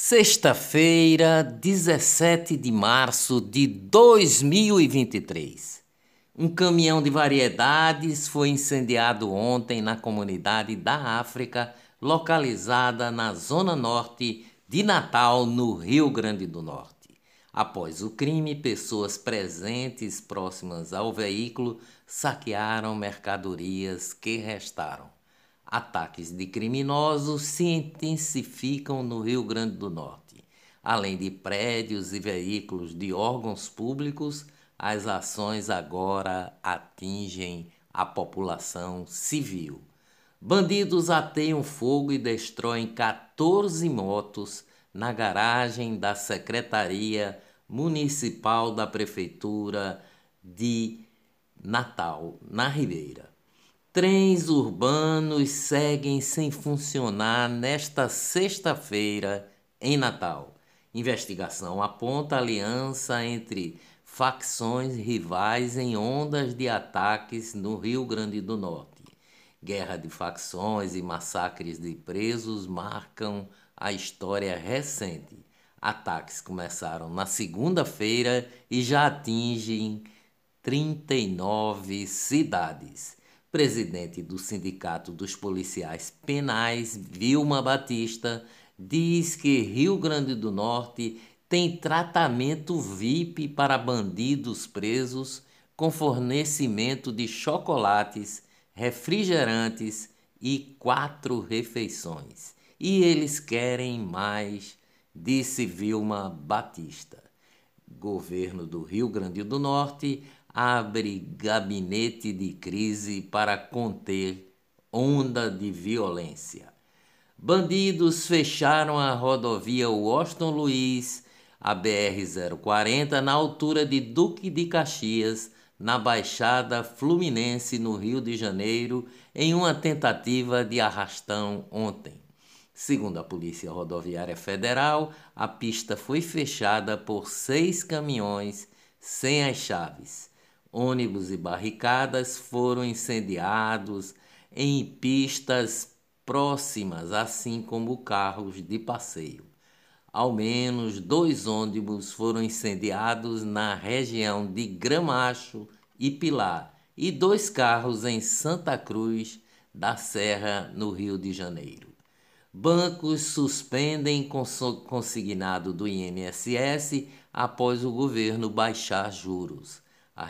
Sexta-feira, 17 de março de 2023. Um caminhão de variedades foi incendiado ontem na comunidade da África, localizada na zona norte de Natal, no Rio Grande do Norte. Após o crime, pessoas presentes próximas ao veículo saquearam mercadorias que restaram. Ataques de criminosos se intensificam no Rio Grande do Norte. Além de prédios e veículos de órgãos públicos, as ações agora atingem a população civil. Bandidos ateiam fogo e destroem 14 motos na garagem da Secretaria Municipal da Prefeitura de Natal, na Ribeira. Trens urbanos seguem sem funcionar nesta sexta-feira em Natal. Investigação aponta aliança entre facções rivais em ondas de ataques no Rio Grande do Norte. Guerra de facções e massacres de presos marcam a história recente. Ataques começaram na segunda-feira e já atingem 39 cidades presidente do Sindicato dos Policiais Penais, Vilma Batista, diz que Rio Grande do Norte tem tratamento VIP para bandidos presos com fornecimento de chocolates, refrigerantes e quatro refeições. E eles querem mais, disse Vilma Batista. Governo do Rio Grande do Norte abre gabinete de crise para conter onda de violência. Bandidos fecharam a rodovia Washington Luiz, a BR-040, na altura de Duque de Caxias, na Baixada Fluminense, no Rio de Janeiro, em uma tentativa de arrastão ontem. Segundo a Polícia Rodoviária Federal, a pista foi fechada por seis caminhões sem as chaves. Ônibus e barricadas foram incendiados em pistas próximas, assim como carros de passeio. Ao menos dois ônibus foram incendiados na região de Gramacho e Pilar e dois carros em Santa Cruz da Serra, no Rio de Janeiro. Bancos suspendem consignado do INSS após o governo baixar juros. A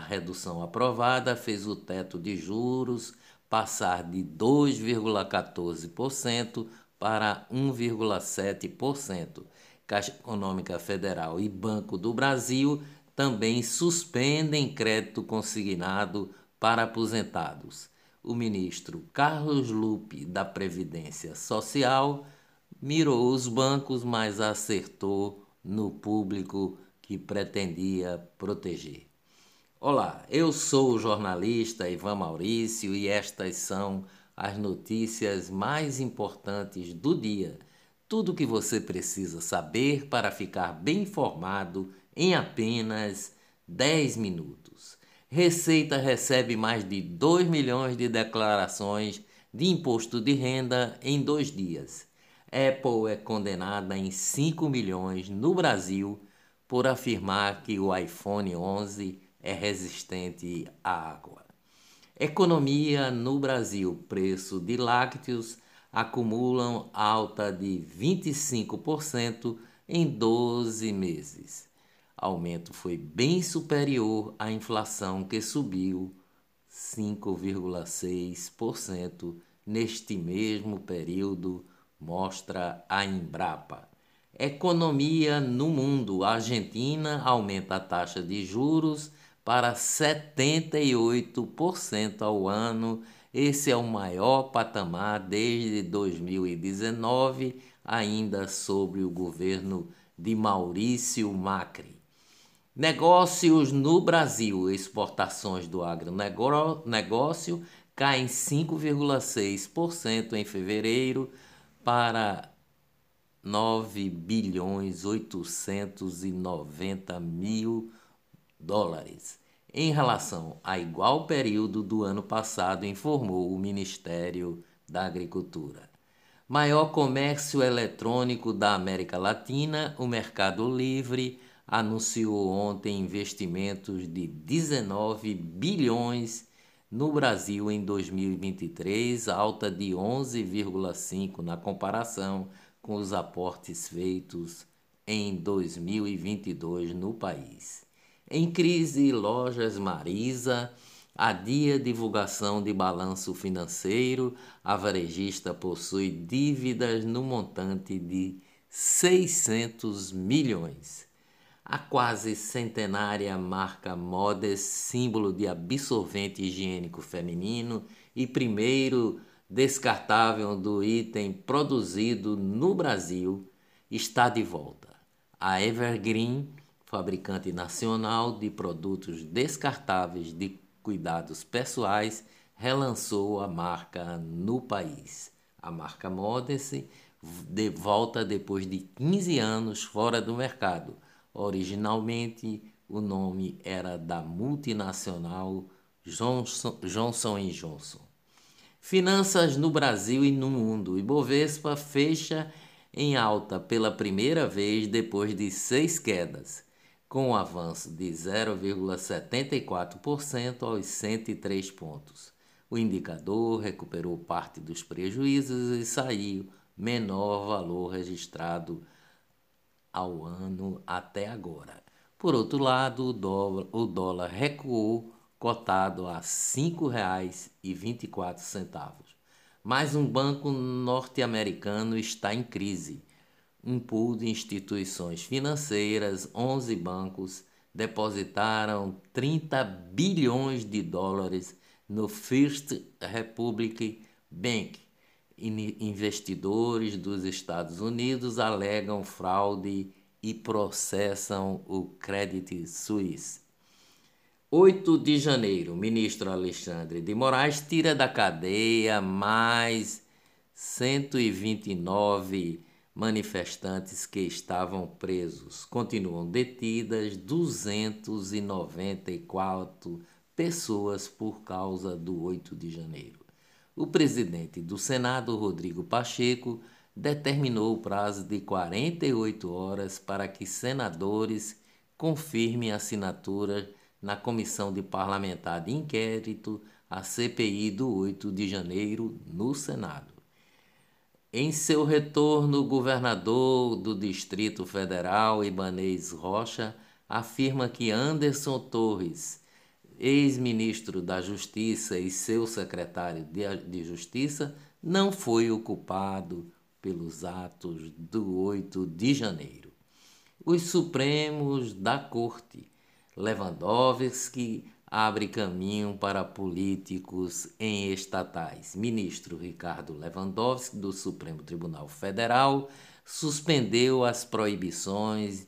redução aprovada fez o teto de juros passar de 2,14% para 1,7%. Caixa Econômica Federal e Banco do Brasil também suspendem crédito consignado para aposentados. O ministro Carlos Lupe, da Previdência Social, mirou os bancos, mas acertou no público que pretendia proteger. Olá, eu sou o jornalista Ivan Maurício e estas são as notícias mais importantes do dia. Tudo o que você precisa saber para ficar bem informado em apenas 10 minutos. Receita recebe mais de 2 milhões de declarações de imposto de renda em dois dias. Apple é condenada em 5 milhões no Brasil por afirmar que o iPhone 11 é resistente à água. Economia no Brasil: preço de lácteos acumulam alta de 25% em 12 meses. Aumento foi bem superior à inflação que subiu 5,6% neste mesmo período, mostra a Embrapa. Economia no mundo: a Argentina aumenta a taxa de juros para 78% ao ano. Esse é o maior patamar desde 2019, ainda sobre o governo de Maurício Macri. Negócios no Brasil: exportações do agronegócio caem 5,6% em fevereiro para 9 bilhões 890 mil dólares, em relação a igual período do ano passado, informou o Ministério da Agricultura. Maior comércio eletrônico da América Latina, o Mercado Livre anunciou ontem investimentos de 19 bilhões no Brasil em 2023, alta de 11,5 na comparação com os aportes feitos em 2022 no país. Em crise, lojas Marisa adia divulgação de balanço financeiro. A varejista possui dívidas no montante de 600 milhões. A quase centenária marca Modes, símbolo de absorvente higiênico feminino e primeiro descartável do item produzido no Brasil, está de volta. A Evergreen, fabricante nacional de produtos descartáveis de cuidados pessoais, relançou a marca no país. A marca Modest de volta depois de 15 anos fora do mercado Originalmente, o nome era da multinacional Johnson, Johnson. Finanças no Brasil e no mundo. Ibovespa fecha em alta pela primeira vez depois de seis quedas, com um avanço de 0,74% aos 103 pontos. O indicador recuperou parte dos prejuízos e saiu menor valor registrado ao ano até agora. Por outro lado, o dólar, o dólar recuou, cotado a R$ 5,24. Mais um banco norte-americano está em crise. Um pool de instituições financeiras, 11 bancos, depositaram 30 bilhões de dólares no First Republic Bank, investidores dos Estados Unidos alegam fraude e processam o Credit Suisse. 8 de janeiro, ministro Alexandre de Moraes tira da cadeia mais 129 manifestantes que estavam presos. Continuam detidas 294 pessoas por causa do 8 de janeiro o presidente do Senado, Rodrigo Pacheco, determinou o prazo de 48 horas para que senadores confirmem a assinatura na Comissão de Parlamentar de Inquérito, a CPI do 8 de janeiro, no Senado. Em seu retorno, o governador do Distrito Federal, Ibanez Rocha, afirma que Anderson Torres ex-ministro da Justiça e seu secretário de Justiça, não foi o culpado pelos atos do 8 de janeiro. Os Supremos da Corte, Lewandowski abre caminho para políticos em estatais. Ministro Ricardo Lewandowski, do Supremo Tribunal Federal, suspendeu as proibições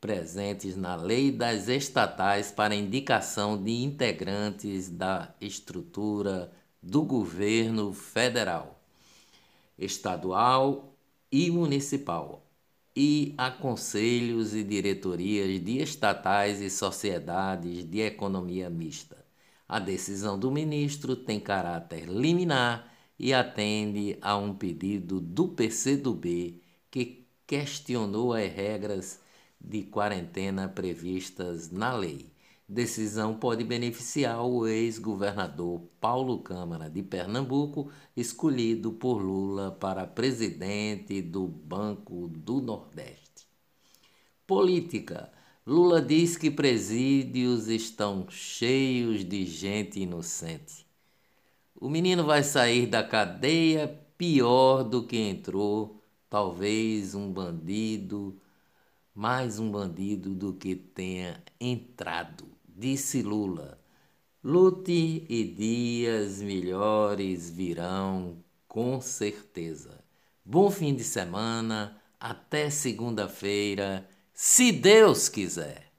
presentes na lei das estatais para indicação de integrantes da estrutura do governo federal, estadual e municipal, e a conselhos e diretorias de estatais e sociedades de economia mista. A decisão do ministro tem caráter liminar e atende a um pedido do PCdoB que questionou as regras de quarentena previstas na lei. Decisão pode beneficiar o ex-governador Paulo Câmara de Pernambuco, escolhido por Lula para presidente do Banco do Nordeste. Política. Lula diz que presídios estão cheios de gente inocente. O menino vai sair da cadeia pior do que entrou, talvez um bandido mais um bandido do que tenha entrado, disse Lula. Lute e dias melhores virão, com certeza. Bom fim de semana, até segunda-feira, se Deus quiser.